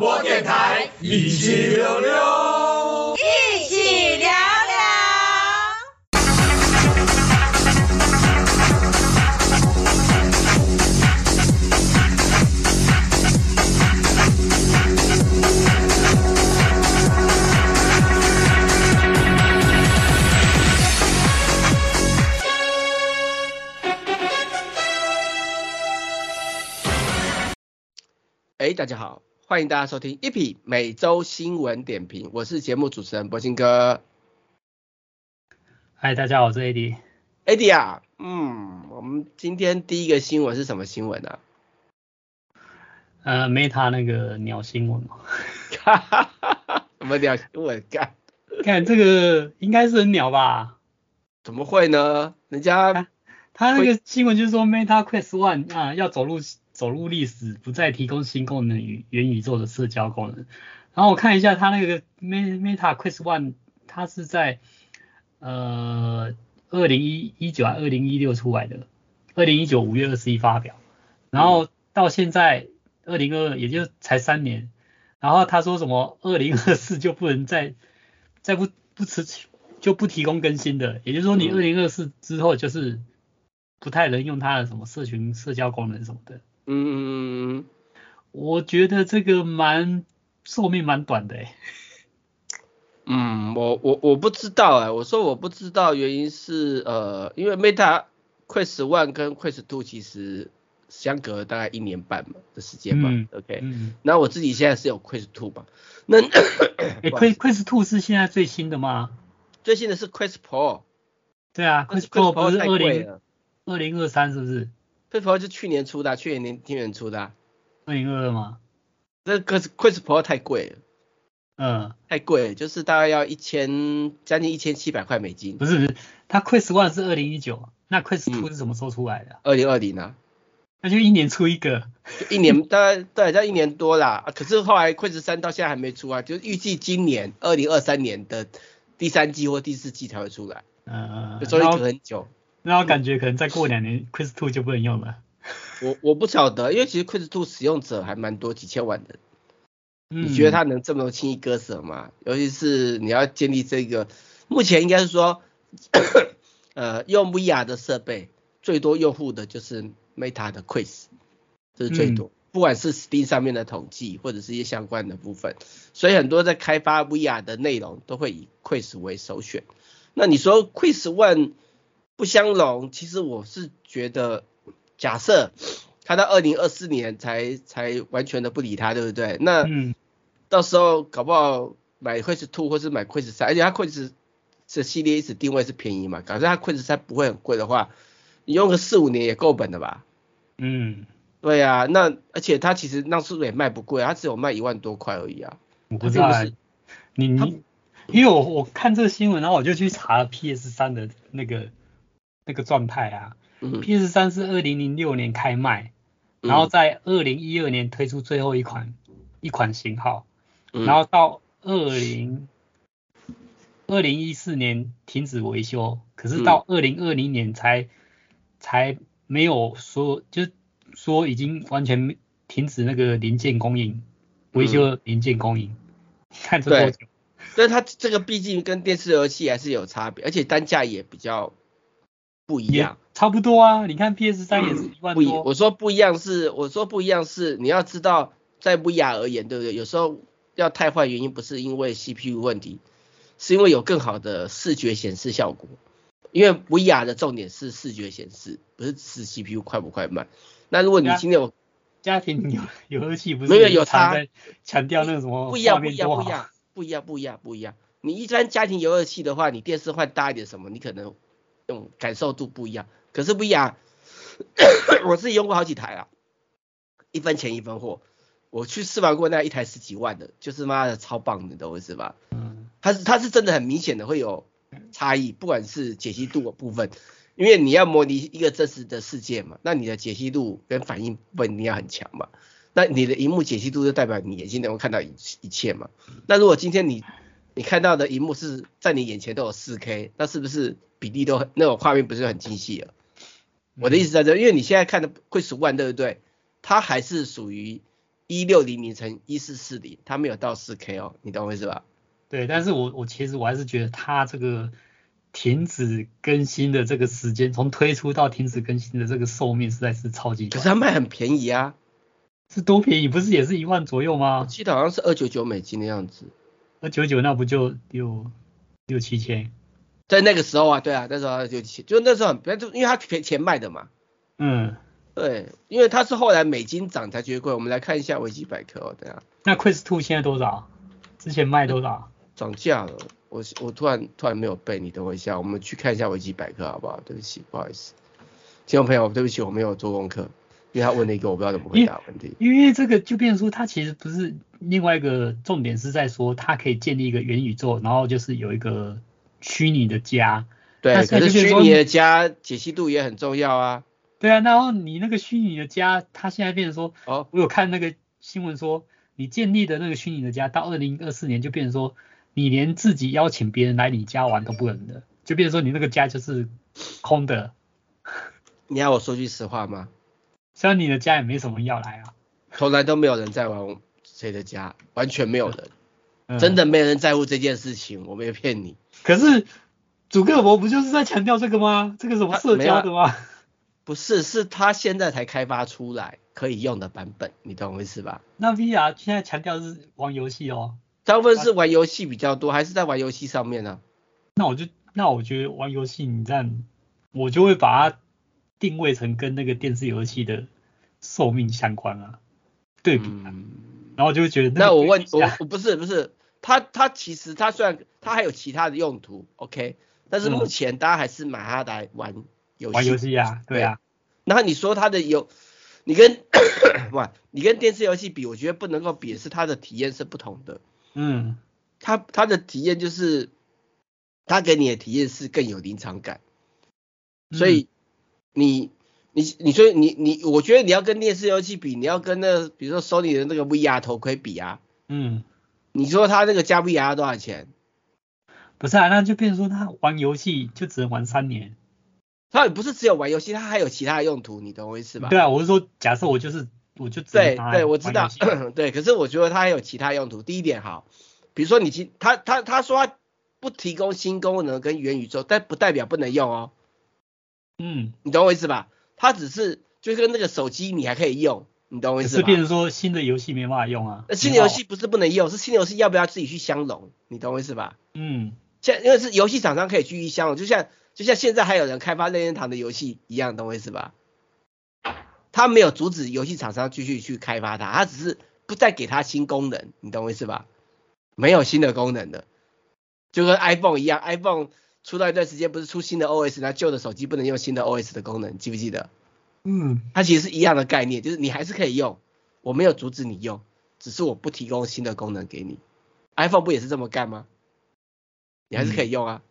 播电台，一起溜溜，一起聊聊。哎，大家好，欢迎大家收听一匹每周新闻点评，我是节目主持人柏青哥。嗨，大家好，我是 AD。AD 啊，嗯，我们今天第一个新闻是什么新闻呢、啊？呃，Meta 那个鸟新闻嘛。哈哈哈哈，什么鸟新闻？干？看这个应该是很鸟吧？怎么会呢？人家他，他那个新闻就是说 Meta Quest One 啊要走入。走入历史，不再提供新功能与元宇宙的社交功能。然后我看一下它那个 Meta Quest One，它是在呃二零一一九还二零一六出来的，二零一九五月二十一发表，然后到现在二零二二也就才三年。然后他说什么二零二四就不能再再不不持续就不提供更新的，也就是说你二零二四之后就是不太能用它的什么社群社交功能什么的。嗯，我觉得这个蛮寿命蛮短的哎。嗯，我我我不知道哎，我说我不知道原因是呃，因为 Meta Quest One 跟 Quest Two 其实相隔大概一年半嘛的时间嘛、嗯、，OK，那、嗯、我自己现在是有 Quest Two 嘛，那 Quest Quest Two 是现在最新的吗？最新的是 Quest Pro。对啊，Quest Pro 不是二零二零二三是不是？Quest Pro 是去年出的、啊，去年年今年出的、啊。二零二二吗？这个 Quest Pro 太贵了。嗯，太贵，就是大概要一千，将近一千七百块美金。不是不是，它 Quest One 是二零一九，那 Quest Two 是什么时候出来的？二零二零啊。那就一年出一个。一年 大概对，在一年多啦。可是后来 Quest 三到现在还没出啊，就预计今年二零二三年的第三季或第四季才会出来。嗯嗯。所以隔很久。那我感觉可能再过两年，Quest Two 就不能用了。我我不晓得，因为其实 Quest Two 使用者还蛮多，几千万的。嗯。你觉得它能这么轻易割舍吗？尤其是你要建立这个，目前应该是说，呃，用 VR 的设备最多用户的就是 Meta 的 Quest，这是最多。嗯。不管是 Steam 上面的统计，或者是一些相关的部分，所以很多在开发 VR 的内容都会以 Quest 为首选。那你说 Quest One？不相容，其实我是觉得，假设他到二零二四年才才完全的不理他，对不对？那到时候搞不好买 Quest Two 或是买 Quest 三，而且它 Quest 这系列一直定位是便宜嘛，假设它 Quest 三不会很贵的话，你用个四五年也够本的吧？嗯，对啊，那而且它其实那速度也卖不贵，它只有卖一万多块而已啊。我不知道，你你，因为我我看这个新闻，然后我就去查 PS 三的那个。那个状态啊，PS 三是二零零六年开卖，然后在二零一二年推出最后一款一款型号，然后到二零二零一四年停止维修，可是到二零二零年才才没有说，就说已经完全停止那个零件供应，维修零件供应，看这多久？所以它这个毕竟跟电视游戏还是有差别，而且单价也比较。不一样，差不多啊。你看 PS 三 也是一万多。不，我说不一样是，我说不一样是，你要知道，在 VR 而言，对不对？有时候要太坏原因不是因为 CPU 问题，是因为有更好的视觉显示效果。因为 VR 的重点是视觉显示，不是是 CPU 快不快慢。那如果你今天有家庭有游戏器，不是没有有差强调那个什么不一样不一样不一样不一样不一样不一样。你一般家庭游戏器的话，你电视换大一点什么，你可能。种感受度不一样，可是不一样。我自己用过好几台啊，一分钱一分货。我去试玩过那一台十几万的，就是妈的超棒的，你懂我意思吧？嗯。它是它是真的很明显的会有差异，不管是解析度的部分，因为你要模拟一个真实的世界嘛，那你的解析度跟反应不一定要很强嘛。那你的荧幕解析度就代表你眼睛能够看到一一切嘛。那如果今天你你看到的荧幕是在你眼前都有四 K，那是不是？比例都很，那种画面不是很精细了。我的意思在这，因为你现在看的 Quest One 对不对？它还是属于一六零零乘一四四零，它没有到四 K 哦，你懂我意思吧？对，但是我我其实我还是觉得它这个停止更新的这个时间，从推出到停止更新的这个寿命实在是超级。可是它卖很便宜啊，是多便宜？不是也是一万左右吗？我记得好像是二九九美金的样子。二九九那不就六六七千？在那个时候啊，对啊，那时候就就那时候很，就因为它便钱卖的嘛。嗯，对，因为它是后来美金涨才觉得贵。我们来看一下维基百科哦，等下。那 Quest 2现在多少？之前卖多少？涨价了。我我突然突然没有背，你等我一下，我们去看一下维基百科好不好？对不起，不好意思，听众朋友，对不起，我没有做功课，因为他问了一个我不知道怎么回答问题。因为这个就变成说，他其实不是另外一个重点是在说，他可以建立一个元宇宙，然后就是有一个虚拟的家。对，可是虚拟的家解析度也很重要啊。对啊，然后你那个虚拟的家，它现在变成说，哦，我有看那个新闻说，你建立的那个虚拟的家，到二零二四年就变成说，你连自己邀请别人来你家玩都不能的，就变成说你那个家就是空的。你要我说句实话吗？虽然你的家也没什么要来啊，从来都没有人在玩谁的家，完全没有人，嗯、真的没人在乎这件事情，我没有骗你。可是。祖克伯不就是在强调这个吗？这个什么社交的吗？不是，是他现在才开发出来可以用的版本，你懂我意思吧？那 VR 现在强调是玩游戏哦，大部分是玩游戏比较多，还是在玩游戏上面呢、啊？那我就那我觉得玩游戏，你这样我就会把它定位成跟那个电视游戏的寿命相关啊，对比、啊嗯，然后就会觉得那，那我问我我不是不是，他他其实他虽然他还有其他的用途，OK。但是目前大家还是买它来玩游戏，玩游戏啊，对啊。然后你说它的有，你跟 哇，你跟电视游戏比，我觉得不能够比，是它的体验是不同的。嗯，它它的体验就是，它给你的体验是更有临场感。所以你你你说你你，我觉得你要跟电视游戏比，你要跟那个比如说 Sony 的那个 VR 头盔比啊，嗯，你说它那个加 VR 要多少钱？不是啊，那就变成说他玩游戏就只能玩三年。他也不是只有玩游戏，他还有其他的用途，你懂我意思吧？对啊，我是说，假设我就是我就对对，我知道，对，可是我觉得他还有其他用途。第一点好，比如说你其他他他说他不提供新功能跟元宇宙，但不代表不能用哦。嗯，你懂我意思吧？它只是就跟那个手机你还可以用，你懂我意思吧？是变成说新的游戏没办法用啊？那新的游戏不是不能用，是新的游戏要不要自己去相容？你懂我意思吧？嗯。现因为是游戏厂商可以继续相容，就像就像现在还有人开发任天堂的游戏一样，懂我意思吧？他没有阻止游戏厂商继续去开发它，他只是不再给它新功能，你懂我意思吧？没有新的功能的，就跟 iPhone 一样，iPhone 出了一段时间不是出新的 OS，那旧的手机不能用新的 OS 的功能，记不记得？嗯，它其实是一样的概念，就是你还是可以用，我没有阻止你用，只是我不提供新的功能给你。iPhone 不也是这么干吗？你还是可以用啊，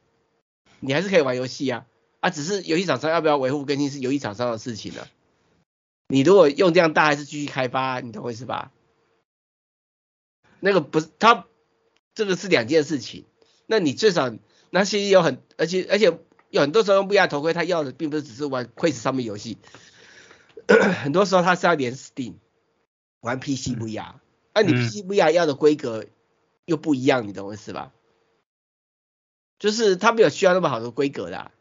嗯、你还是可以玩游戏啊，啊，只是游戏厂商要不要维护更新是游戏厂商的事情了。你如果用这样大，还是继续开发，你懂我意思吧？那个不是，它这个是两件事情。那你最少那些有很，而且而且有很多时候用 VR 头盔，他要的并不是只是玩 Quest 上面游戏，很多时候他是要连 Steam 玩 PC VR，那、嗯啊、你 PC VR 要的规格又不一样，你懂我意思吧？就是他没有需要那么好的规格的、啊。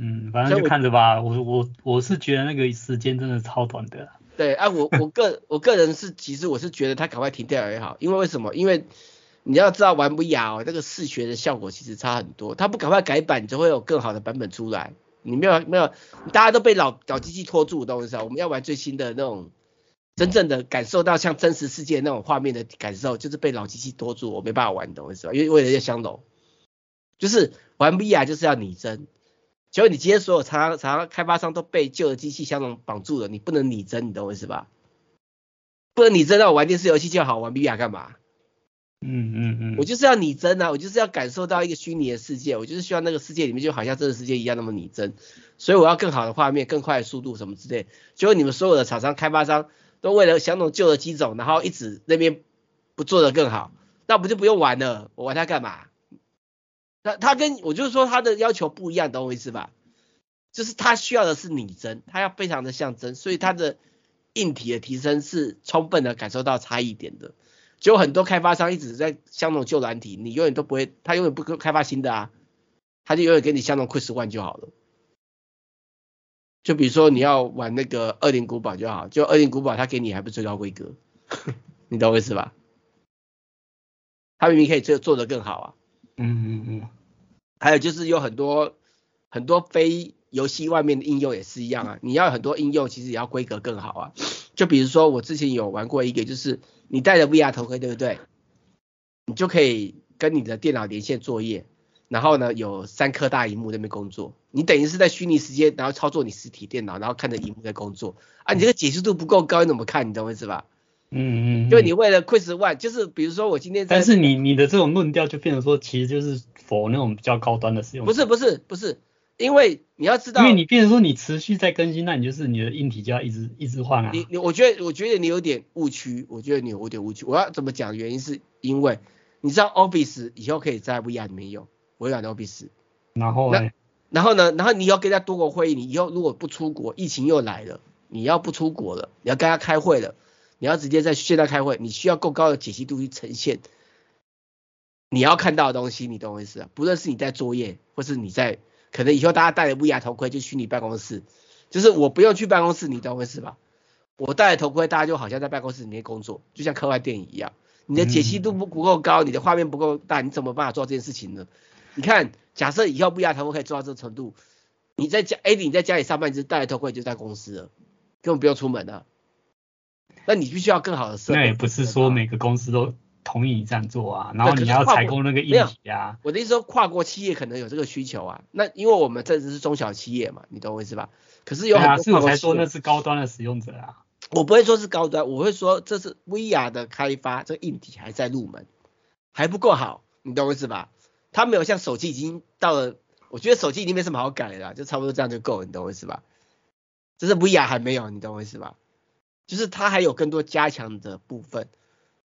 嗯，反正就看着吧。我我我是觉得那个时间真的超短的。对啊，我我个我个人是其实我是觉得他赶快停掉也好，因为为什么？因为你要知道玩 VR 哦，那个视觉的效果其实差很多。它不赶快改版，就会有更好的版本出来。你没有没有，大家都被老老机器拖住，懂我意思？我们要玩最新的那种，真正的感受到像真实世界那种画面的感受，就是被老机器拖住，我没办法玩，懂我意思吧？因为为了要相容。就是玩 VR 就是要拟真，结果你今天所有厂商厂商开发商都被旧的机器相容绑住了，你不能拟真，你懂我意思吧？不能拟真，让我玩电视游戏就好，玩 VR 干嘛？嗯嗯嗯，我就是要拟真啊，我就是要感受到一个虚拟的世界，我就是希望那个世界里面就好像真实世界一样那么拟真，所以我要更好的画面、更快的速度什么之类。结果你们所有的厂商开发商都为了相容旧的机种，然后一直那边不做得更好，那不就不用玩了？我玩它干嘛？那他跟我就是说他的要求不一样，懂我意思吧？就是他需要的是拟真，他要非常的像真，所以他的硬体的提升是充分的感受到差异点的。就很多开发商一直在相中旧软体，你永远都不会，他永远不开发新的啊，他就永远给你相中 Quest One 就好了。就比如说你要玩那个二零古堡就好，就二零古堡他给你还不是最高规格，你懂我意思吧？他明明可以做做得更好啊。嗯嗯嗯。还有就是有很多很多非游戏外面的应用也是一样啊，你要很多应用其实也要规格更好啊。就比如说我之前有玩过一个，就是你戴着 VR 头盔，对不对？你就可以跟你的电脑连线作业，然后呢有三颗大荧幕在那边工作，你等于是在虚拟时间，然后操作你实体电脑，然后看着荧幕在工作啊，你这个解析度不够高，你怎么看？你懂我意思吧？嗯嗯。就你为了 Quest One，就是比如说我今天，但是你你的这种论调就变成说，其实就是 for 那种比较高端的使用。不是不是不是。因为你要知道，因为你变成说你持续在更新，那你就是你的硬体就要一直一直换啊。你你我觉得我觉得你有点误区，我觉得你有点误区。我要怎么讲？原因是因为你知道 Office 以后可以在 VR 里面用，微软的 Office。然后呢？然后呢？然后你要跟他多国会议，你以后如果不出国，疫情又来了，你要不出国了，你要跟他开会了，你要直接在线上开会，你需要够高的解析度去呈现你要看到的东西，你懂我意思啊？不论是你在作业，或是你在。可能以后大家戴着 VR 头盔就虚拟办公室，就是我不用去办公室，你懂我意思吧？我戴着头盔，大家就好像在办公室里面工作，就像科幻电影一样。你的解析度不不够高，你的画面不够大，你怎么办法做这件事情呢？你看，假设以后 VR 头盔可以做到这个程度，你在家，哎，你在家里上班，你就戴着头盔就在公司了，根本不用出门了。那你必须要更好的设备。那也不是说每个公司都。同意你这样做啊，然后你要采购那个硬体啊。我的意思说，跨国企业可能有这个需求啊。那因为我们这只是中小企业嘛，你懂我意思吧？可是有很多，是我才说那是高端的使用者啊。我不会说是高端，我会说这是 VR 的开发，这个硬体还在入门，还不够好，你懂我意思吧？它没有像手机已经到了，我觉得手机已经没什么好改了，就差不多这样就够了，你懂我意思吧？这是 VR 还没有，你懂我意思吧？就是它还有更多加强的部分，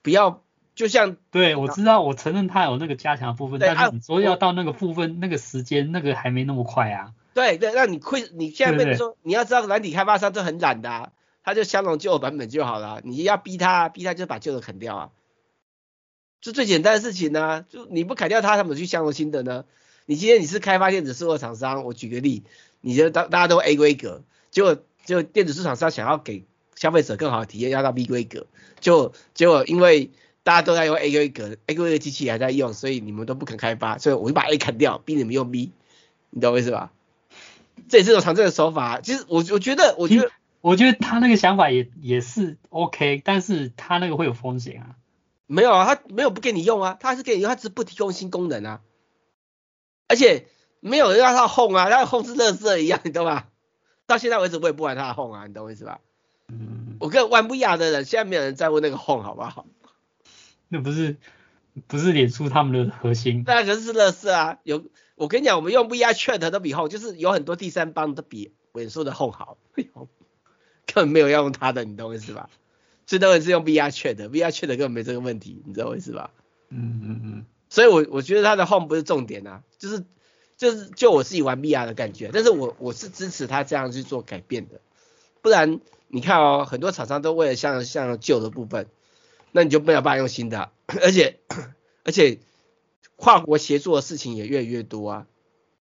不要。就像对，我知道，我承认他有那个加强部分，但是你说要到那个部分，那个时间，那个还没那么快啊。对对，那你会，你现在说，你要知道软体开发商就很懒的啊，他就相容旧版本就好了，你要逼他，逼他就把旧的砍掉啊，这最简单的事情呢、啊，就你不砍掉他，他怎么去相容新的呢？你今天你是开发电子书的厂商，我举个例，你觉得大大家都 A 规格，结果就电子书厂商想要给消费者更好的体验，要到 B 规格，就结果因为。大家都在用 A 规格，A 规格机器还在用，所以你们都不肯开发，所以我就把 A 砍掉，逼你们用 B，你懂我意思吧？这也是种常见的手法。其实我我觉得，我觉得，我觉得他那个想法也也是 OK，但是他那个会有风险啊。没有啊，他没有不给你用啊，他还是给你用，他只是不提供新功能啊。而且没有人让他 Home 啊，他 Home 是乐色一样，你懂吧？到现在为止我也不玩他的 Home 啊，你懂我意思吧？嗯。我跟玩不雅的人，现在没有人在乎那个 Home 好不好？那不是不是脸书他们的核心，那可是是乐视啊！有我跟你讲，我们用 VR Chat 都比 Home，就是有很多第三方都比脸书的 Home 好，根本没有要用它的，你懂我意思吧？最多人是用 VR Chat，VR Chat 根本没这个问题，你知道我意思吧？嗯嗯嗯。所以我我觉得它的 Home 不是重点啊，就是就是就我自己玩 VR 的感觉，但是我我是支持他这样去做改变的，不然你看哦，很多厂商都为了像像旧的部分。那你就没有办法用新的，而且 而且跨国协作的事情也越来越多啊。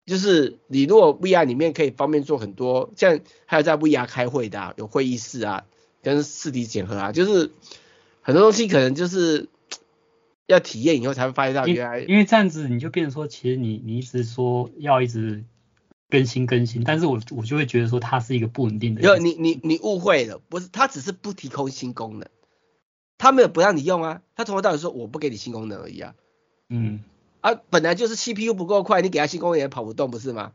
就是你如果 VR 里面可以方便做很多，像还有在 VR 开会的啊，有会议室啊，跟视体检核啊，就是很多东西可能就是 要体验以后才会发现到原来。因为这样子你就变成说，其实你你一直说要一直更新更新，但是我我就会觉得说它是一个不稳定的。有你你你误会了，不是，它只是不提供新功能。他没有不让你用啊，他从头到尾说我不给你新功能而已啊。嗯，啊，本来就是 CPU 不够快，你给他新功能也跑不动，不是吗？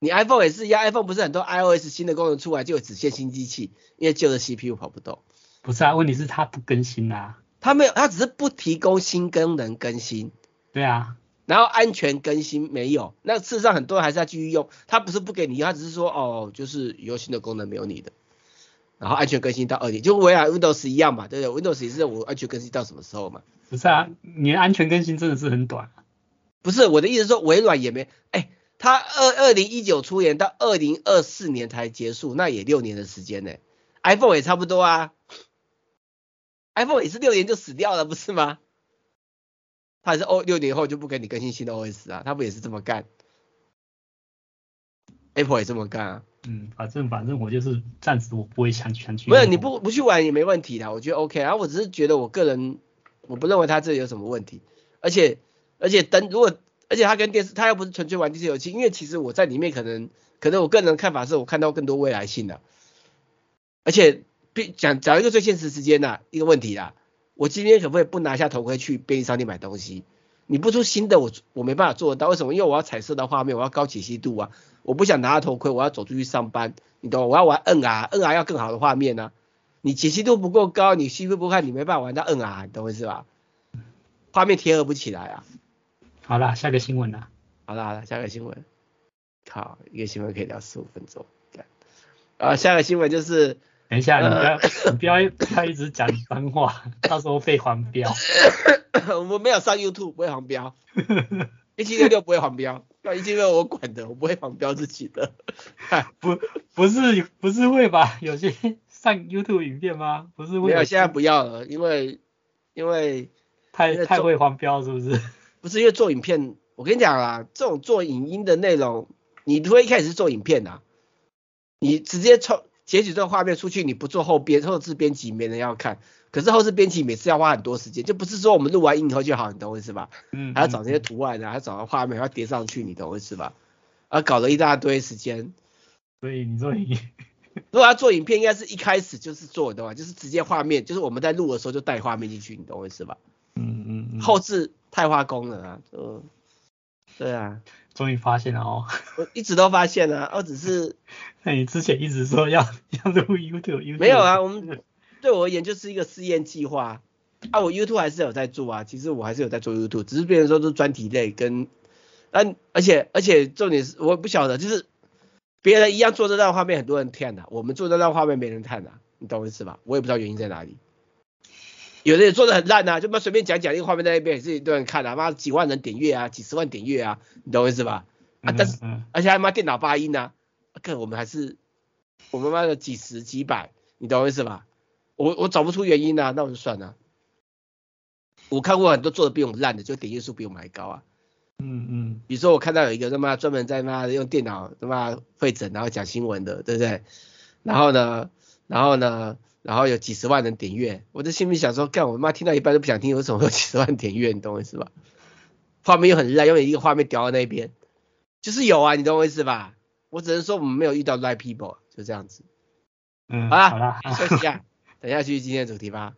你 iPhone 也是一样，iPhone 不是很多 iOS 新的功能出来就只限新机器，因为旧的 CPU 跑不动。不是啊，问题是它不更新啊。它没有，它只是不提供新功能更新。对啊。然后安全更新没有，那事实上很多人还是要继续用，它不是不给你用，它只是说哦，就是有新的功能没有你的。然后安全更新到二点，就微软 Windows 一样嘛，对不对？Windows 也是我安全更新到什么时候嘛？不是啊，你的安全更新真的是很短。不是我的意思是说，微软也没，哎，它二二零一九出年到二零二四年才结束，那也六年的时间呢。iPhone 也差不多啊，iPhone 也是六年就死掉了，不是吗？它还是哦，六年后就不给你更新新的 OS 啊，它不也是这么干？Apple 也这么干啊。嗯，反正反正我就是暂时我不会想想去。不是你不不去玩也没问题的，我觉得 OK 啊。我只是觉得我个人我不认为他这里有什么问题，而且而且等如果而且他跟电视，他又不是纯粹玩电视游戏，因为其实我在里面可能可能我个人的看法是我看到更多未来性的，而且讲讲一个最现实时间的一个问题啦。我今天可不可以不拿下头盔去便利商店买东西？你不出新的，我我没办法做得到。为什么？因为我要彩色的画面，我要高解析度啊！我不想拿下头盔，我要走出去上班，你懂？我要玩 NR，NR 要更好的画面呢、啊。你解析度不够高，你戏不不看，你没办法玩到 NR，你懂我意思吧？画面贴合不起来啊。好了，下个新闻了。好了好了，下个新闻。靠，一个新闻可以聊十五分钟。啊，下个新闻就是。等一下，你不要，你不要，不要一直讲脏话，到时候被黄标。我们没有上 YouTube，不会黄标。一七六六不会黄标，那一七六我管的，我不会黄标自己的。不，不是，不是会吧？有些上 YouTube 影片吗？不是会。没有，现在不要了，因为因为太太会黄标，是不是？不是，因为做影片，我跟你讲啊，这种做影音的内容，你不会一开始是做影片啊，你直接抽。截取这个画面出去，你不做后编后置编辑，没人要看。可是后置编辑每次要花很多时间，就不是说我们录完音以后就好，你懂我意思吧？嗯，还要找那些图案啊，还要找到画面，还要叠上去，你懂我意思吧？啊搞了一大堆时间。所以你做影，如果要做影片，应该是一开始就是做的话，就是直接画面，就是我们在录的时候就带画面进去，你懂我意思吧？嗯嗯嗯。后置太花工了啊，就。对啊，终于发现了哦。我一直都发现了，我只是。那你之前一直说要 要录 YouTube，YouTube 没有啊，我们对我而言就是一个试验计划。啊，我 YouTube 还是有在做啊，其实我还是有在做 YouTube，只是别人说都是专题类跟，但，而且而且重点是我不晓得，就是别人一样做这段画面，很多人看的，我们做这段画面没人看的，你懂我意思吧？我也不知道原因在哪里。有的也做的很烂呐、啊，就妈随便讲讲一个画面在那边，自己都能看啊，妈几万人点阅啊，几十万点阅啊，你懂我意思吧？啊，但是而且还妈电脑发音啊，可我们还是我们妈的几十几百，你懂我意思吧？我我找不出原因啊，那我就算了。我看过很多做的比我们烂的，就点阅数比我们还高啊。嗯嗯。比如说我看到有一个他妈专门在妈用电脑他妈会诊然后讲新闻的，对不对？然后呢，然后呢？然后有几十万人点阅，我在心里想说，干我妈听到一半都不想听，为什么会有几十万点阅？你懂我意思吧？画面又很烂，因为一个画面掉到那边，就是有啊，你懂我意思吧？我只能说我们没有遇到 right people，就这样子。嗯，好啦，好了，休息一下，等一下继续今天的主题吧。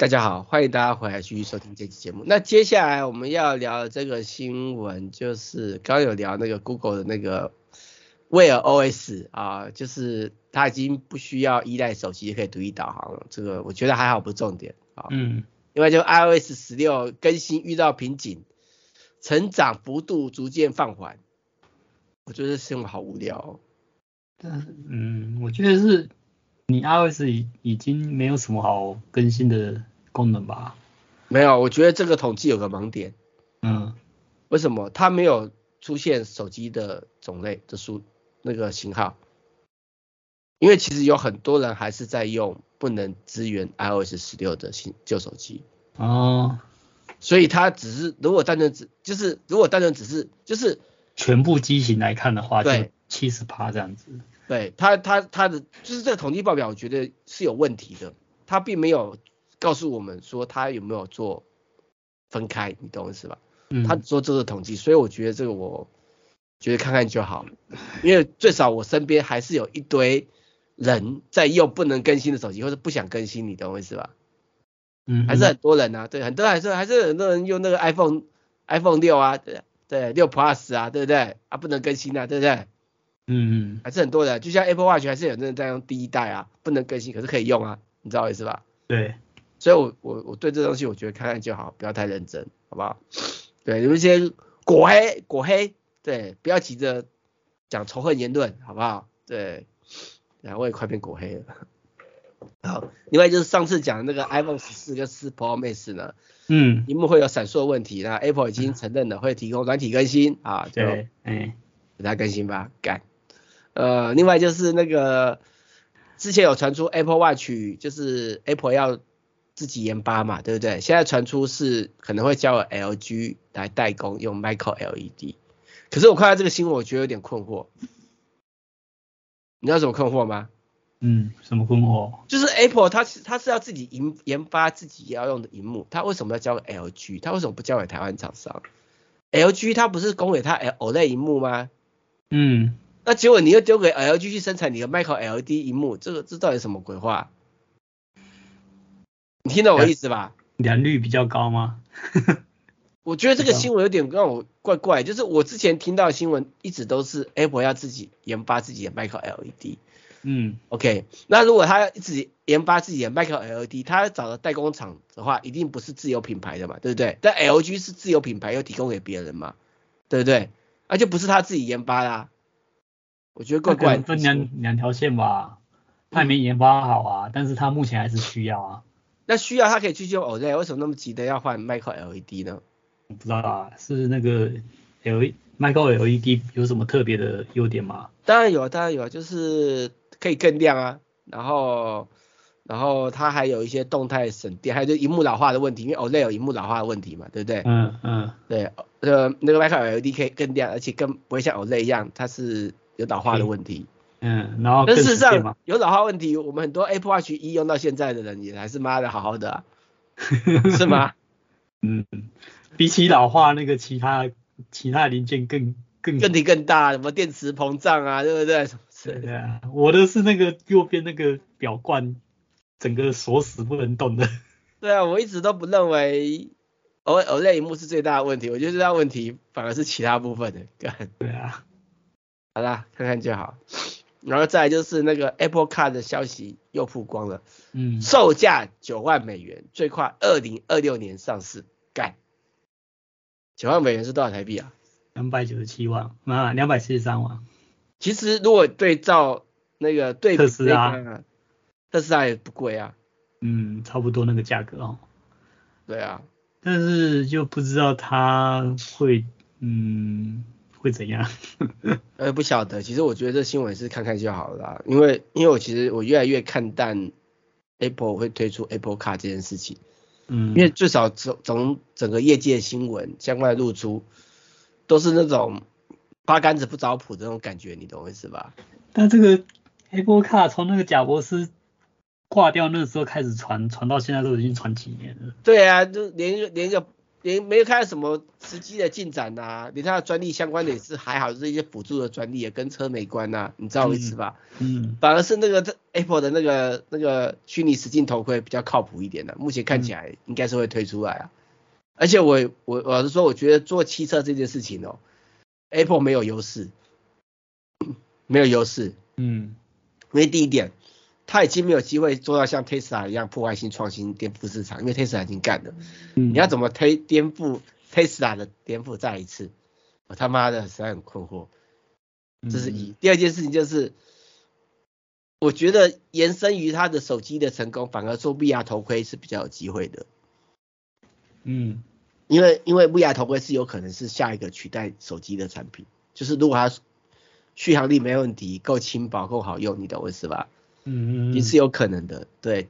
大家好，欢迎大家回来继续收听这期节目。那接下来我们要聊的这个新闻，就是刚刚有聊那个 Google 的那个 Wear OS 啊，就是它已经不需要依赖手机就可以独立导航了。这个我觉得还好，不是重点啊。嗯。另外就 iOS 十六更新遇到瓶颈，成长幅度逐渐放缓。我觉得这新闻好无聊哦。但是，嗯，我觉得是。你 iOS 已已经没有什么好更新的功能吧？没有，我觉得这个统计有个盲点。嗯，为什么它没有出现手机的种类的数那个型号？因为其实有很多人还是在用不能支援 iOS 十六的新旧手机。哦，所以它只是如果单纯只就是如果单纯只是就是全部机型来看的话，对，就七十趴这样子。对他，他他的就是这个统计报表，我觉得是有问题的。它并没有告诉我们说他有没有做分开，你懂我意思吧？嗯。他做这个统计，所以我觉得这个我觉得看看就好，因为最少我身边还是有一堆人在用不能更新的手机，或者不想更新，你懂我意思吧？嗯。还是很多人啊，对，很多还是还是很多人用那个 iPhone iPhone 六啊，对对，六 Plus 啊，对不对？啊，不能更新啊，对不对？嗯嗯，还是很多的，就像 Apple Watch 还是有人在用第一代啊，不能更新，可是可以用啊，你知道我意思吧？对，所以我我我对这东西我觉得看看就好，不要太认真，好不好？对，你们先果黑果黑，对，不要急着讲仇恨言论，好不好？对，然后我也快变果黑了。好，另外就是上次讲的那个 iPhone 十四跟十四 Pro Max 呢，嗯，屏幕会有闪烁问题，那 Apple 已经承认了会提供软体更新啊，对，哎，给它更新吧，干。呃，另外就是那个之前有传出 Apple Watch 就是 Apple 要自己研发嘛，对不对？现在传出是可能会交由 LG 来代工用 Micro LED。可是我看到这个新闻，我觉得有点困惑。你知道什么困惑吗？嗯，什么困惑？就是 Apple 它它是要自己研研发自己要用的荧幕，它为什么要交给 LG？它为什么不交给台湾厂商？LG 它不是供给它 OLED 荧幕吗？嗯。那结果你又丢给 LG 去生产你的 Micro LED 荧幕，这个这到底什么鬼话？你听懂我意思吧？良率比较高吗？我觉得这个新闻有点让我怪怪，就是我之前听到的新闻一直都是 Apple 要自己研发自己的 Micro LED。嗯，OK，那如果他要自己研发自己的 Micro LED，他要找的代工厂的话，一定不是自有品牌的嘛，对不对？但 LG 是自有品牌，又提供给别人嘛，对不对？那就不是他自己研发啦。我觉得怪怪，分两两条线吧，他还没研发好啊，嗯、但是他目前还是需要啊。那需要他可以继续用 OLED，为什么那么急的要换 Micro LED 呢？我不知道啊，是那个 L Micro LED 有什么特别的优点吗？当然有，当然有，就是可以更亮啊，然后然后它还有一些动态省电，还有就荧幕老化的问题，因为 OLED 有荧幕老化的问题嘛，对不对？嗯嗯，对，呃那个 Micro LED 可以更亮，而且更不会像 OLED 一样，它是。有老化的问题，嗯，然后但事实上有老化问题，我们很多 Apple Watch 一用到现在的人也还是妈的好好的啊，是吗？嗯，比起老化那个其他其他零件更更问题更大，什么电池膨胀啊，对不对？对啊，我的是那个右边那个表冠整个锁死不能动的。对啊，我一直都不认为 OLED 萤幕是最大的问题，我觉得最大问题反而是其他部分的。对啊。好啦，看看就好。然后再来就是那个 Apple Car 的消息又曝光了，嗯，售价九万美元，最快二零二六年上市。干，九万美元是多少台币啊？两百九十七万，啊，两百七十三万。其实如果对照那个对比特斯拉，特斯拉也不贵啊。嗯，差不多那个价格哦。对啊，但是就不知道它会，嗯。会怎样？呃，不晓得。其实我觉得这新闻是看看就好了啦，因为因为我其实我越来越看淡 Apple 会推出 Apple Car 这件事情。嗯。因为至少从从整个业界新闻相关的露出，都是那种八竿子不着谱的那种感觉，你懂我意思吧？但这个 Apple Car 从那个贾伯斯挂掉那个时候开始传，传到现在都已经传几年了。对啊，就连连个连没有看到什么实际的进展呐、啊，连它的专利相关的也是还好，是一些辅助的专利也跟车没关呐、啊，你知道我意思吧？嗯，嗯反而是那个 Apple 的那个那个虚拟实境头盔比较靠谱一点的、啊，目前看起来应该是会推出来啊。而且我我我是说，我觉得做汽车这件事情哦，Apple 没有优势，没有优势，嗯，因为第一点。他已经没有机会做到像 Tesla 一样破坏性创新颠覆市场，因为 Tesla 已经干了。嗯、你要怎么推颠覆 Tesla 的颠覆再一次？我他妈的实在很困惑。这是一。嗯、第二件事情就是，我觉得延伸于他的手机的成功，反而做 VR 头盔是比较有机会的。嗯，因为因为 VR 头盔是有可能是下一个取代手机的产品，就是如果它续航力没问题，够轻薄，够好用，你懂我意思吧？嗯，也是有可能的，对。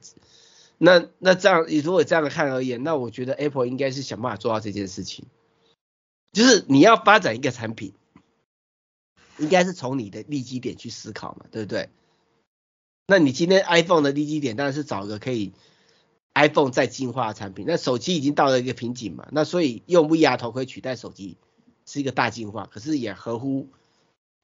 那那这样，你如果这样看而言，那我觉得 Apple 应该是想办法做到这件事情，就是你要发展一个产品，应该是从你的利基点去思考嘛，对不对？那你今天 iPhone 的利基点当然是找一个可以 iPhone 再进化的产品，那手机已经到了一个瓶颈嘛，那所以用 VR 头盔取代手机是一个大进化，可是也合乎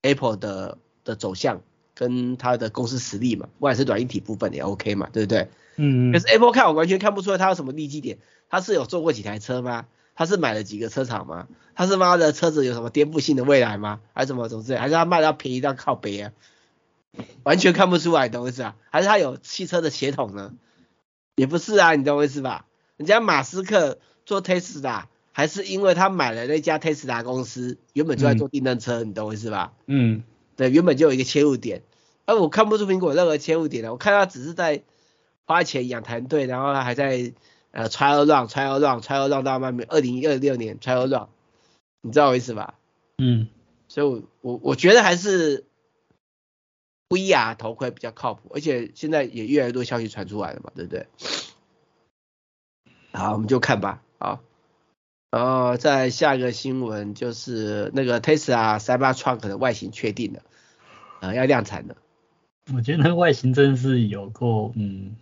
Apple 的的走向。跟他的公司实力嘛，不管是软硬体部分也 OK 嘛，对不对？嗯。可是 Apple Car 我完全看不出来他有什么利基点，他是有做过几台车吗？他是买了几个车厂吗？他是妈的车子有什么颠覆性的未来吗？还是什么总之，还是他卖的要便宜到靠北啊？完全看不出来，懂我意思啊？还是他有汽车的血统呢？也不是啊，你懂我意思吧？人家马斯克做 Tesla，还是因为他买了那家 Tesla 公司，原本就在做电动车，嗯、你懂我意思吧？嗯。对，原本就有一个切入点，而我看不出苹果任何切入点的，我看他只是在花钱养团队，然后他还在呃 trial run trial run trial run 到外面二零二六年 trial run，你知道我意思吧？嗯，所以我我我觉得还是 VR 头盔比较靠谱，而且现在也越来越多消息传出来了嘛，对不对？好，我们就看吧，好。然后再下一个新闻就是那个 Tesla Cybertruck 的外形确定了，呃，要量产了。我觉得那个外形真的是有够，嗯，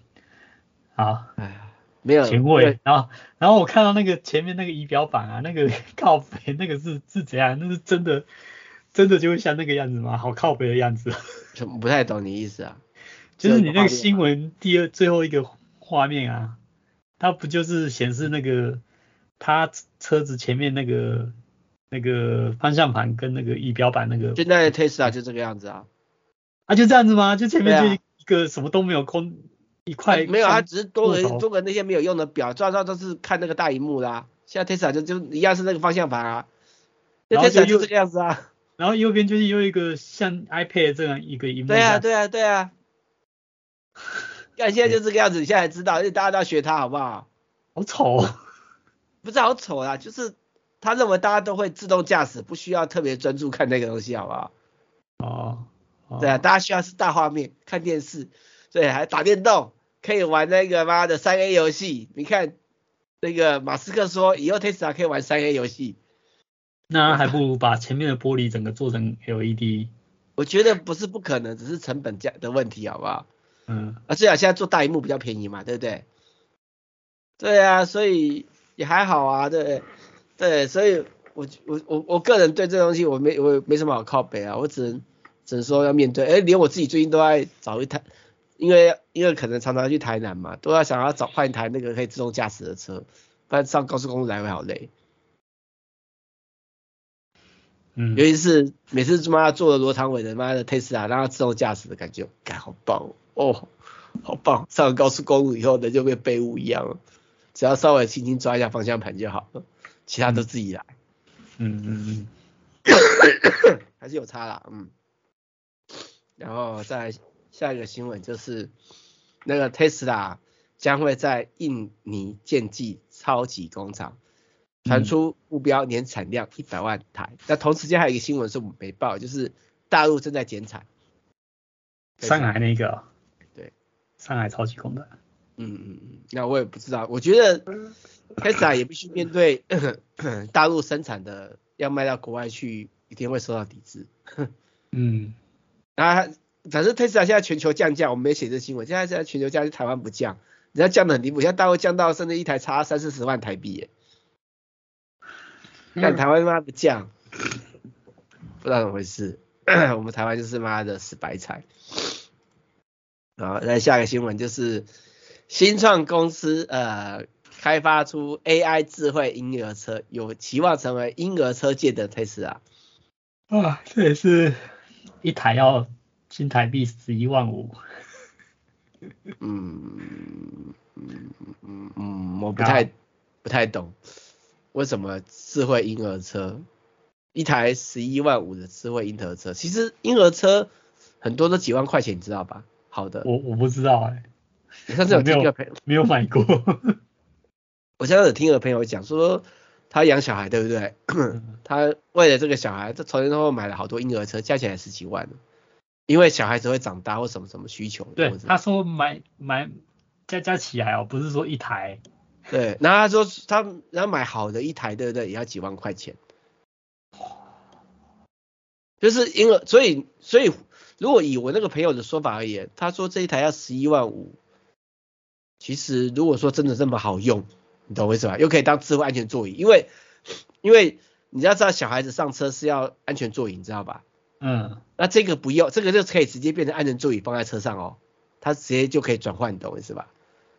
好，哎呀，没有前卫。然后，然后我看到那个前面那个仪表板啊，那个 靠背，那个是是怎样？那是真的，真的就会像那个样子吗？好靠背的样子。不太懂你意思啊？就是你那个新闻第二最后一个画面啊，它不就是显示那个？他车子前面那个那个方向盘跟那个仪表板那个，现在 Tesla 就这个样子啊，啊就这样子吗？就前面就一个什么都没有空、啊、一块，没有，它只是多了多个那些没有用的表，照照都是看那个大荧幕啦、啊。现在 Tesla 就就一样是那个方向盘啊，然后 Tesla 就这个样子啊，然后右边就是又一个像 iPad 这样一个荧幕，对啊对啊对啊，看现在就这个样子，你现在知道，因为大家都要学它好不好？好丑。不是好丑啦，就是他认为大家都会自动驾驶，不需要特别专注看那个东西，好不好？哦，哦对啊，大家需要是大画面看电视，对，还打电动，可以玩那个妈的三 A 游戏。你看那个马斯克说以后 Tesla 可以玩三 A 游戏，那还不如把前面的玻璃整个做成 LED。我觉得不是不可能，只是成本价的问题，好不好？嗯，啊，最好现在做大荧幕比较便宜嘛，对不对？对啊，所以。也还好啊，对，对，所以我我我我个人对这东西我没我没什么好靠北啊，我只能只能说要面对，哎，连我自己最近都在找一台，因为因为可能常常去台南嘛，都要想要找换一台那个可以自动驾驶的车，不然上高速公路来回好累。嗯，尤其是每次他妈坐了罗唐伟的妈的 Tesla 让它自动驾驶的感觉，感好棒哦，好棒，上了高速公路以后人就跟废物一样了。只要稍微轻轻抓一下方向盘就好了，其他都自己来。嗯嗯嗯，还是有差啦，嗯。然后再下一个新闻就是，那个 Tesla 将会在印尼建计超级工厂，传出目标年产量一百万台。嗯、那同时间还有一个新闻是我们没报，就是大陆正在减产。上海那个？对，上海超级工厂。嗯嗯嗯，那我也不知道，我觉得 Tesla 也必须面对 大陆生产的要卖到国外去，一定会受到抵制。嗯，啊，反正 Tesla 现在全球降价，我们没写这新闻，现在现在全球降，台湾不降，人家降的很离谱，现在大陆降到甚至一台差三四十万台币耶。但台湾妈不降，不知道怎么回事。我们台湾就是妈的死白菜。好，来下一个新闻就是新创公司呃开发出 AI 智慧婴儿车，有期望成为婴儿车界的特斯拉。啊，这也是一台要新台币十一万五。嗯嗯嗯嗯，我不太不太懂为什么智慧婴儿车一台十一万五的智慧婴儿车，其实婴儿车很多都几万块钱，你知道吧？好的，我我不知道哎、欸，我上次有听一个朋友没有买过，我现在有听一个朋友讲说他养小孩对不对？他为了这个小孩，他从前之后买了好多婴儿车，加起来十几万。因为小孩子会长大或什么什么需求。对，他说买买加加起来哦，不是说一台。对，然后他说他然后买好的一台，对不对？也要几万块钱。就是婴儿，所以所以如果以我那个朋友的说法而言，他说这一台要十一万五。其实如果说真的这么好用，你懂我意思吧？又可以当智慧安全座椅，因为因为你要知道小孩子上车是要安全座椅，你知道吧？嗯，那这个不用，这个就可以直接变成安全座椅放在车上哦，它直接就可以转换，你懂我意思吧？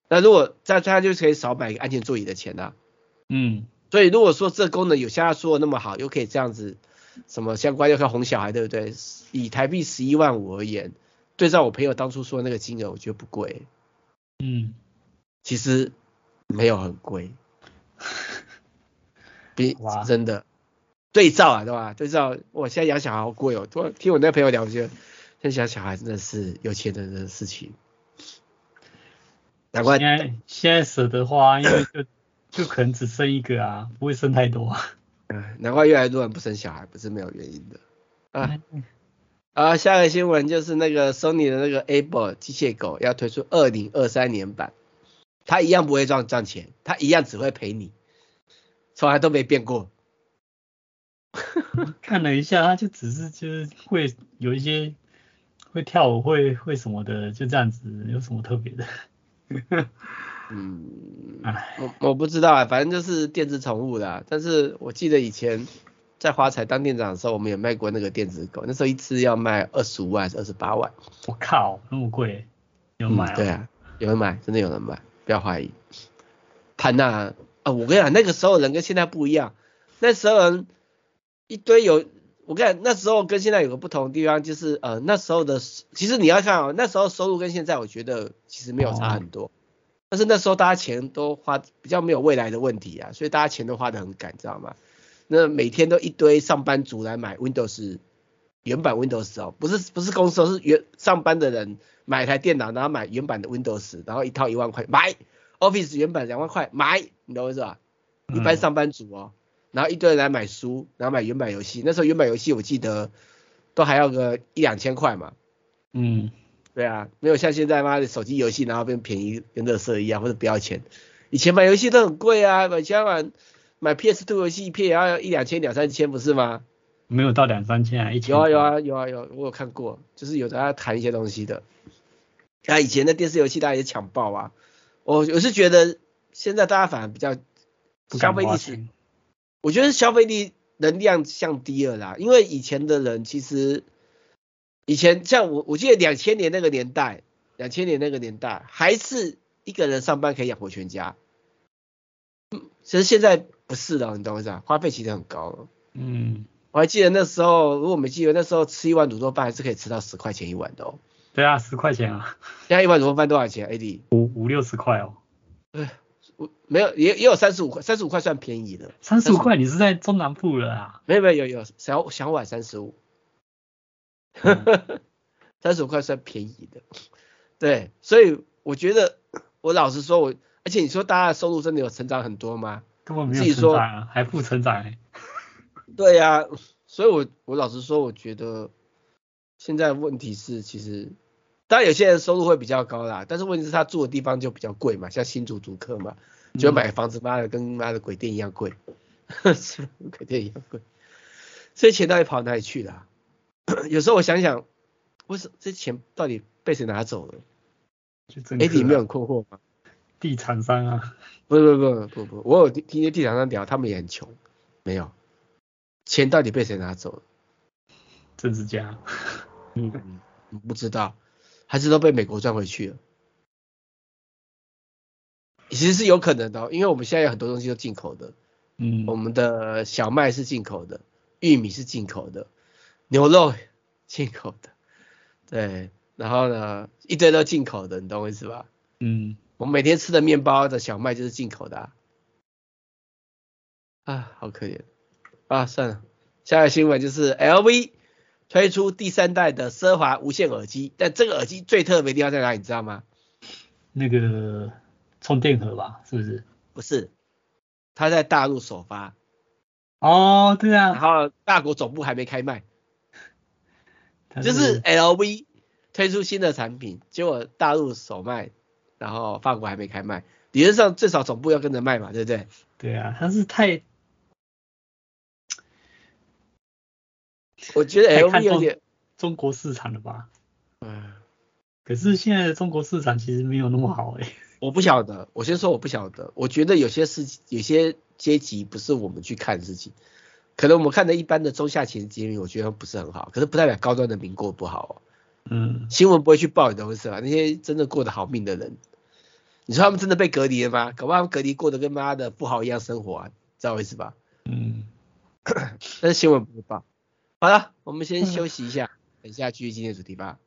那如果这样，它就可以少买一个安全座椅的钱啊。嗯，所以如果说这功能有像他说的那么好，又可以这样子，什么相关又可以哄小孩，对不对？以台币十一万五而言，对照我朋友当初说的那个金额，我觉得不贵。嗯，其实没有很贵，比真的。对照啊，对吧？对照，我现在养小孩好贵哦。突听我那朋友聊，我觉得现在养小孩真的是有钱人的事情。难怪现在现在舍得花，因为就 就可能只生一个啊，不会生太多啊。嗯，难怪越来越多人不生小孩，不是没有原因的。啊啊，下个新闻就是那个 Sony 的那个 Able 机械狗要推出二零二三年版，它一样不会赚赚钱，他一样只会陪你，从来都没变过。看了一下，他就只是就是会有一些会跳舞会会什么的，就这样子，有什么特别的？嗯，我我不知道啊，反正就是电子宠物啦。但是我记得以前在华彩当店长的时候，我们也卖过那个电子狗，那时候一只要卖二十五万还是二十八万？我靠，那么贵，有人买？对啊，有人买，真的有人买，不要怀疑。潘娜啊，我跟你讲，那个时候人跟现在不一样，那时候人。一堆有，我跟你讲那时候跟现在有个不同的地方，就是呃那时候的，其实你要看哦，那时候收入跟现在我觉得其实没有差很多，但是那时候大家钱都花比较没有未来的问题啊，所以大家钱都花得很赶，知道吗？那每天都一堆上班族来买 Windows 原版 Windows 哦，不是不是公司，是原上班的人买一台电脑，然后买原版的 Windows，然后一套一万块买 Office 原版两万块买，你懂我意思吧？一般上班族哦。然后一堆人来买书，然后买原版游戏。那时候原版游戏我记得都还要个一两千块嘛。嗯，对啊，没有像现在妈的手机游戏然后变便宜跟乐色一样或者不要钱。以前买游戏都很贵啊，买家玩买 PS2 游戏一片也要一两千两三千不是吗？没有到两三千啊，一千。有啊有啊有啊有，我有看过，就是有的要谈一些东西的。啊，以前的电视游戏大家也抢爆啊。我我是觉得现在大家反而比较消费意识。我觉得消费力能量降低了啦，因为以前的人其实，以前像我，我记得两千年那个年代，两千年那个年代还是一个人上班可以养活全家。嗯，其实现在不是了，你懂我意思啊？花费其实很高了。嗯，我还记得那时候，如果我没记得那时候吃一碗卤肉饭还是可以吃到十块钱一碗的哦。对啊，十块钱啊。现在一碗卤肉饭多少钱？AD？五五六十块哦。对。我没有，也也有三十五块，三十五块算便宜的。三十五块，你是在中南部了啊？没有没有有有小小碗三十五，三十五块算便宜的。对，所以我觉得，我老实说我，我而且你说大家的收入真的有成长很多吗？根本没有成长啊，还负成长欸。对呀，啊，所以我我老实说，我觉得现在问题是其实。当然有些人收入会比较高啦，但是问题是他住的地方就比较贵嘛，像新竹竹客嘛，就买房子妈的跟妈的鬼店一样贵，是鬼店一样贵，这些钱到底跑哪里去了啊？有时候我想想，为什么这钱到底被谁拿走了？哎，你没有很困惑吗？地产商啊？不不不不不，我有听听些地产商聊，他们也很穷，没有，钱到底被谁拿走了？政治家。嗯，不知道，还是都被美国赚回去了？其实是有可能的，因为我们现在有很多东西都进口的。嗯，我们的小麦是进口的，玉米是进口的，牛肉进口的，对，然后呢，一堆都进口的，你懂我意思吧？嗯，我们每天吃的面包的小麦就是进口的啊，啊，好可怜啊，算了，下个新闻就是 LV 推出第三代的奢华无线耳机，但这个耳机最特别的地方在哪里，你知道吗？那个充电盒吧，是不是？不是。它在大陆首发，哦，对啊，然后大国总部还没开卖，就是 LV 推出新的产品，结果大陆首卖，然后法国还没开卖，理论上最少总部要跟着卖嘛，对不对？对啊，它是太，我觉得 LV 有点中国市场了吧？嗯，可是现在的中国市场其实没有那么好哎。我不晓得，我先说我不晓得。我觉得有些事情，有些阶级不是我们去看的事情，可能我们看的一般的中下层阶级，我觉得不是很好，可是不代表高端的民过不好哦。嗯，新闻不会去报你的是吧？那些真的过得好命的人，你说他们真的被隔离了吗？搞不好他们隔离过得跟妈的不好一样生活啊，知道我意思吧？嗯，但是新闻不会报。好了，我们先休息一下，等一下继续今天的主题吧。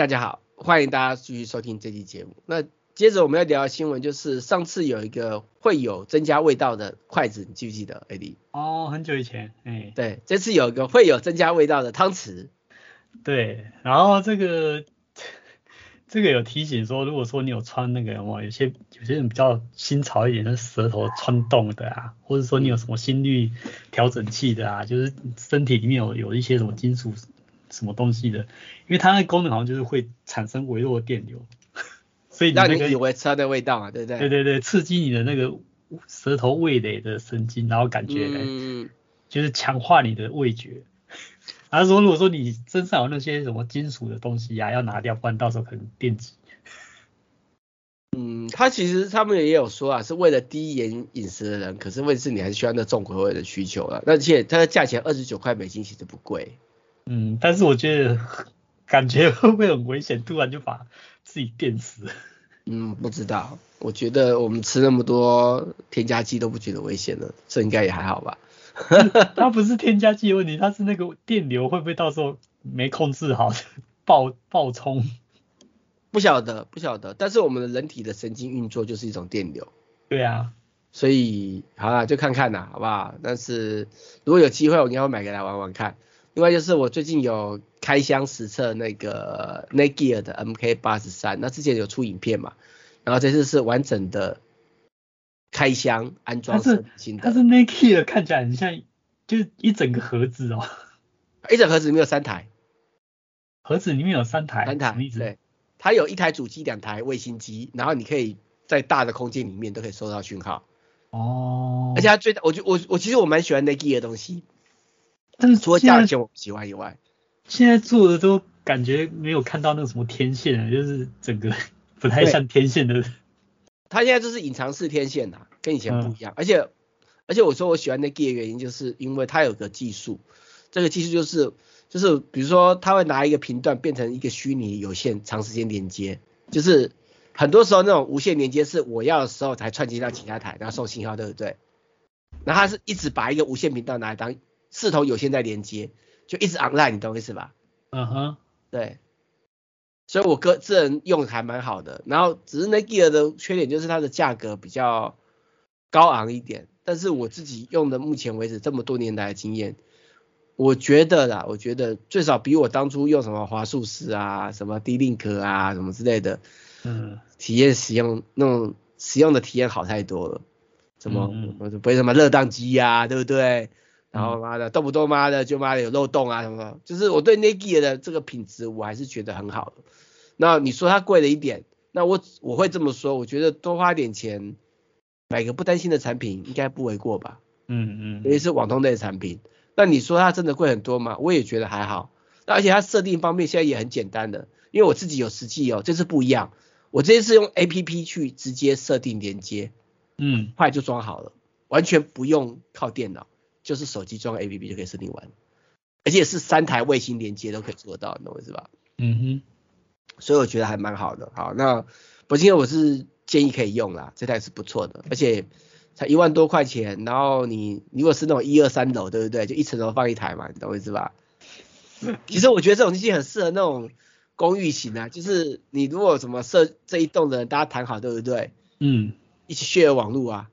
大家好，欢迎大家继续收听这期节目。那接着我们要聊的新闻就是上次有一个会有增加味道的筷子，你记不记得？AD？哦，很久以前，哎，对，这次有一个会有增加味道的汤匙。对，然后这个 这个有提醒说，如果说你有穿那个什么，有些有些人比较新潮一点的舌头穿洞的啊，或者说你有什么心率调整器的啊，就是身体里面有有一些什么金属什么东西的，因为它那个功能好像就是会产生微弱电流，所以你、那个、让你以为吃的味道嘛，对不对？对对对，刺激你的那个舌头味蕾的神经，然后感觉嗯，就是强化你的味觉。他说：“如果说你身上有那些什么金属的东西呀、啊，要拿掉，不然到时候可能电击。”嗯，他其实他们也有说啊，是为了低盐饮食的人，可是问题是你还是需要那重口味的需求了。而且它的价钱二十九块美金其实不贵。嗯，但是我觉得 感觉会不会很危险？突然就把自己电死？嗯，不知道。我觉得我们吃那么多添加剂都不觉得危险了，这应该也还好吧。它不是添加剂问题，它是那个电流会不会到时候没控制好 爆爆冲？不晓得，不晓得。但是我们的人体的神经运作就是一种电流。对啊，所以好了，就看看啦，好不好？但是如果有机会，我应该会买给他玩玩看。另外就是我最近有开箱实测那个 Netgear 的 MK 八十三那之前有出影片嘛，然后这次是完整的。开箱安装是新的，它是 Netgear 看起来很像，就是一整个盒子哦，一整盒子里面有三台，盒子里面有三台，三台，对，它有一台主机，两台卫星机，然后你可以在大的空间里面都可以收到讯号，哦，而且它最大，我觉我我其实我蛮喜欢 Netgear 的东西，但是除了价钱我不喜欢以外，现在做的都感觉没有看到那个什么天线，就是整个 不太像天线的。它现在就是隐藏式天线呐、啊，跟以前不一样。嗯、而且而且我说我喜欢 Netgear 的原因，就是因为它有个技术，这个技术就是就是比如说它会拿一个频段变成一个虚拟有线长时间连接，就是很多时候那种无线连接是我要的时候才串接到其他台，然后送信号，对不对？然后它是一直把一个无线频道拿来当四头有线在连接，就一直 online，你懂我意思吧？嗯哼，对。所以我个人用还蛮好的，然后只是 Netgear 的缺点就是它的价格比较高昂一点，但是我自己用的目前为止这么多年来的经验，我觉得啦，我觉得最少比我当初用什么华硕师啊、什么 D-Link 啊、什么之类的，嗯，体验使用那种使用的体验好太多了，什么不会什么热当机呀，对不对？然后妈的动不动妈的就妈的有漏洞啊什么，就是我对 Netgear 的这个品质我还是觉得很好的。那你说它贵了一点，那我我会这么说，我觉得多花点钱买个不担心的产品应该不为过吧。嗯嗯。尤其是网通类的产品，那你说它真的贵很多吗？我也觉得还好。那而且它设定方面现在也很简单的，因为我自己有实际哦，这次不一样，我这次用 APP 去直接设定连接，嗯，快就装好了，完全不用靠电脑，就是手机装 APP 就可以设定完，而且是三台卫星连接都可以做得到，你懂我意思吧？嗯哼。所以我觉得还蛮好的，好，那不过我是建议可以用啦，这台是不错的，而且才一万多块钱，然后你如果是那种一二三楼，对不对？就一层楼放一台嘛，你懂我意思吧？其实我觉得这种机器很适合那种公寓型啊，就是你如果什么设这一栋的人大家谈好，对不对？嗯，一起 share 网络啊，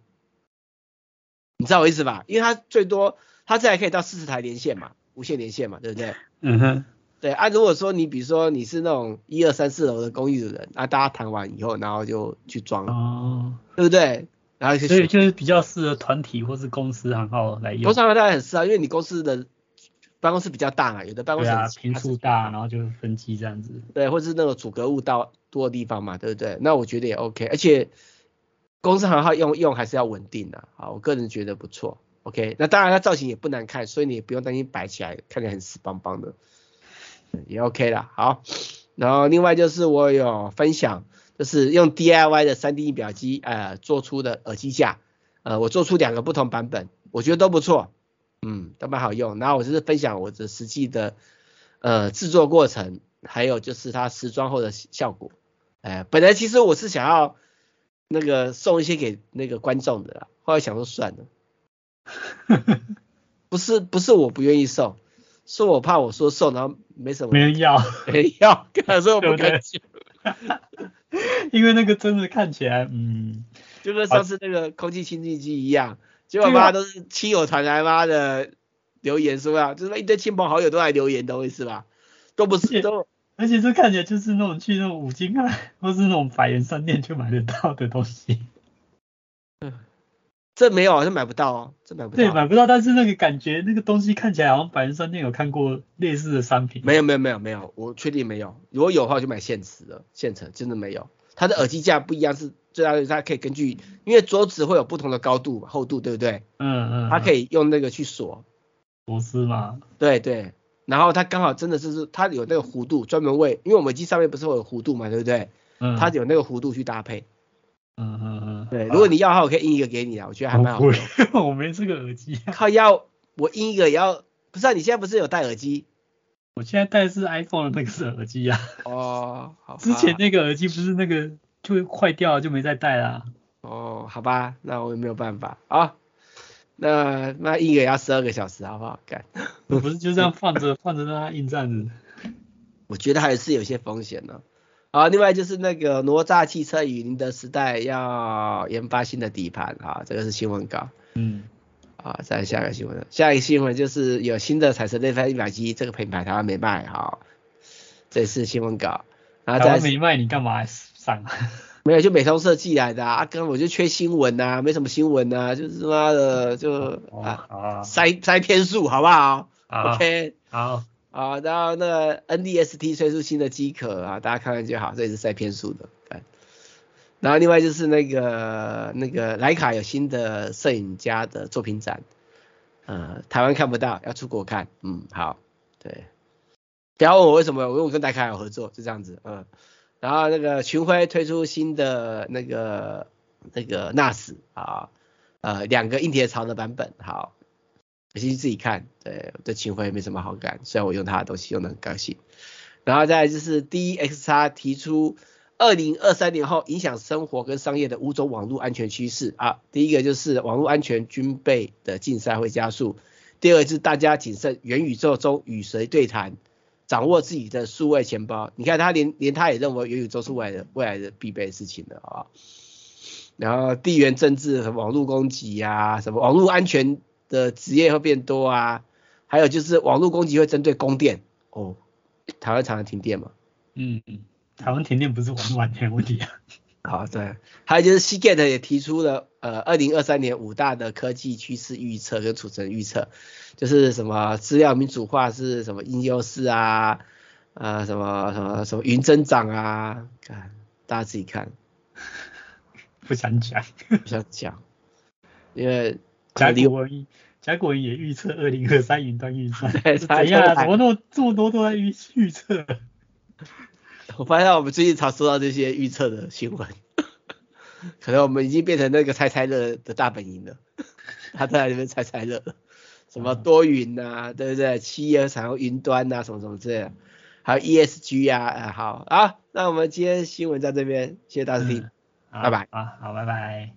你知道我意思吧？因为它最多它这还可以到四十台连线嘛，无线连线嘛，对不对？嗯哼。对啊，如果说你比如说你是那种一二三四楼的公寓的人，啊大家谈完以后，然后就去装，哦，对不对？然后所以就是比较适合团体或是公司行号来用。通常当然很适合，因为你公司的办公室比较大嘛，有的办公室平数大，然后就分机这样子。对，或者是那种阻隔物到多的地方嘛，对不对？那我觉得也 OK，而且公司行号用用还是要稳定的，好，我个人觉得不错。OK，那当然它造型也不难看，所以你也不用担心摆起来看起来很死邦邦的。也 OK 了，好，然后另外就是我有分享，就是用 DIY 的 3D 印表机，呃，做出的耳机架，呃，我做出两个不同版本，我觉得都不错，嗯，都蛮好用。然后我就是分享我的实际的，呃，制作过程，还有就是它实装后的效果。哎、本来其实我是想要那个送一些给那个观众的啦，后来想说算了，不是不是我不愿意送。是我怕我说送，然后没什么，没人要，没人要，所以我不敢讲。因为那个真的看起来，嗯，就跟上次那个空气清净机一样，结果妈都是亲友团来妈的留言是吧，就是一堆亲朋好友都来留言的，意思吧？都不是，都而且这看起来就是那种去那种五金啊，或是那种百元商店就买得到的东西。嗯，这没有啊，这买不到哦，这买不到。对，买不到，但是那个感觉，那个东西看起来好像百元商店有看过类似的商品。没有没有没有没有，我确定没有。如果有的话，我就买现成的，现成真的没有。它的耳机架不一样，是最大的，它可以根据，因为桌子会有不同的高度、厚度，对不对？嗯嗯。它可以用那个去锁。螺丝吗？对对。然后它刚好真的是是，它有那个弧度，专门为，因为我们耳机上面不是会有弧度嘛，对不对？嗯。它有那个弧度去搭配。嗯嗯嗯。对，如果你要的话，我可以印一个给你啊，我觉得还蛮好用。我没这个耳机。靠要我印一个也要，不是啊？你现在不是有戴耳机？我现在戴的是 iPhone 的那个是耳机啊。哦，好。之前那个耳机不是那个就坏掉了，就没再戴啦。哦，好吧，那我也没有办法啊。那那印个也要十二个小时，好不好？干。我不是就这样放着 放着让它印这样子。我觉得还是有些风险呢。好，另外就是那个哪吒汽车与宁德时代要研发新的底盘啊，这个是新闻稿。嗯。啊，再下一个新闻，下一个新闻就是有新的彩色内翻一百机，这个品牌台湾没卖，好，这是新闻稿。然后台湾没卖，你干嘛上？没有，就美通社寄来的啊，跟我就缺新闻呐、啊，没什么新闻呐、啊，就是妈的就啊，啊。塞塞篇数好不好，好？OK，好，啊，然后那个 NDST 推出新的机壳啊，大家看看就好，这也是塞篇数的。然后另外就是那个那个徕卡有新的摄影家的作品展，呃，台湾看不到，要出国看，嗯，好，对，不要问我为什么，因为我跟徕卡有合作，就这样子，嗯，然后那个群晖推出新的那个那个 NAS 啊，呃，两个硬碟槽的版本，好，你去自己看，对，对群晖没什么好感，虽然我用他的东西用的很高兴，然后再就是 DXX 提出。二零二三年后影响生活跟商业的五种网络安全趋势啊，第一个就是网络安全军备的竞赛会加速，第二个是大家谨慎元宇宙中与谁对谈，掌握自己的数位钱包。你看他连连他也认为元宇宙是未来的未来的必备的事情了啊。然后地缘政治和网络攻击啊，什么网络安全的职业会变多啊，还有就是网络攻击会针对供电哦，台湾常常停电嘛，嗯嗯。台湾停电不是网络安全问题啊。好，对，还有就是 Seagate 也提出了呃二零二三年五大的科技趋势预测跟储存预测，就是什么资料民主化是什么应优势啊，呃什么什么什么云增长啊，看大家自己看。不想讲，不想讲，因为 甲骨文甲骨文也预测二零二三云端预算，哎呀，怎么那么这么多都在预预测？我发现我们最近常收到这些预测的新闻，可能我们已经变成那个猜猜乐的大本营了。他在那边猜猜乐，什么多云呐、啊，对不对？企业采用云端呐、啊，什么什么之类的，还有 ESG 啊，啊好啊，那我们今天新闻在这边，谢谢大家听，拜拜。啊，好，拜拜。